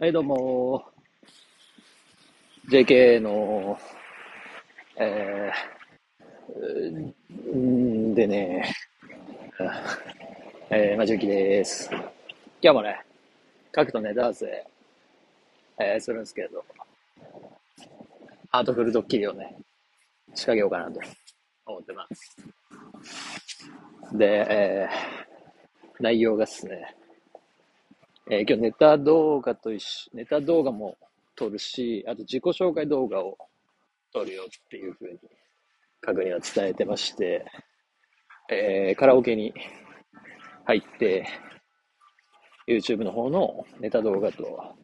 はい、どうも。JK の、えー、うんでね、えー、まじゅきです。今日もね、書くとネタ合わせ、えー、するんですけど、ハートフルドッキリをね、仕掛けようかなと思ってます。で、えー、内容がですね、えー今日ネタ動画と一緒、ネタ動画も撮るし、あと自己紹介動画を撮るよっていう風に確認は伝えてまして、えーカラオケに入って、YouTube の方のネタ動画と、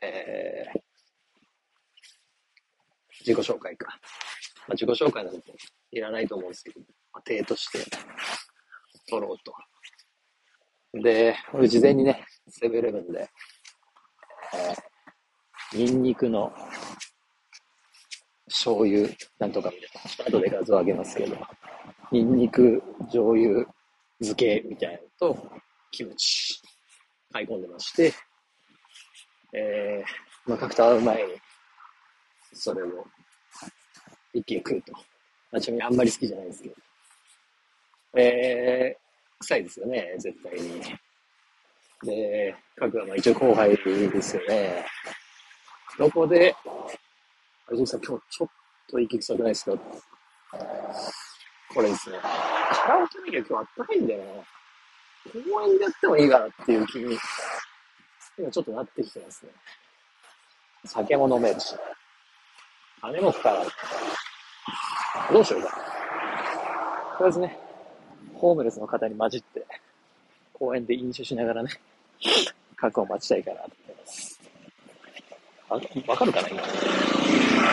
えー自己紹介か。まあ、自己紹介なんていらないと思うんですけど、まあ、手として撮ろうと。で、俺事前にね、セブンイレブンで、えー、ニンニクの醤油なんとかみたいな、後で画像上げますけど、ニンニク醤油漬けみたいなのと、キムチ買い込んでまして、えー、まあ、角田会う前に、それを一気に食うと。まあ、ちなみにあんまり好きじゃないですけど。えー、臭いですよね、絶対に。で、角はまあ一応後輩ですよね。どこで、あれ、さん、今日ちょっと息臭くないですか？これですね。カラオケメニュー今日あったかいんだよな。公園でやってもいいかなっていう気に、今ちょっとなってきてますね。酒も飲めるし、金もかからない。どうしようか。とりあえずね、ホームレスの方に混じって、公園で飲酒しながらね、確を待ちたいかなと思います。あわかるかな今。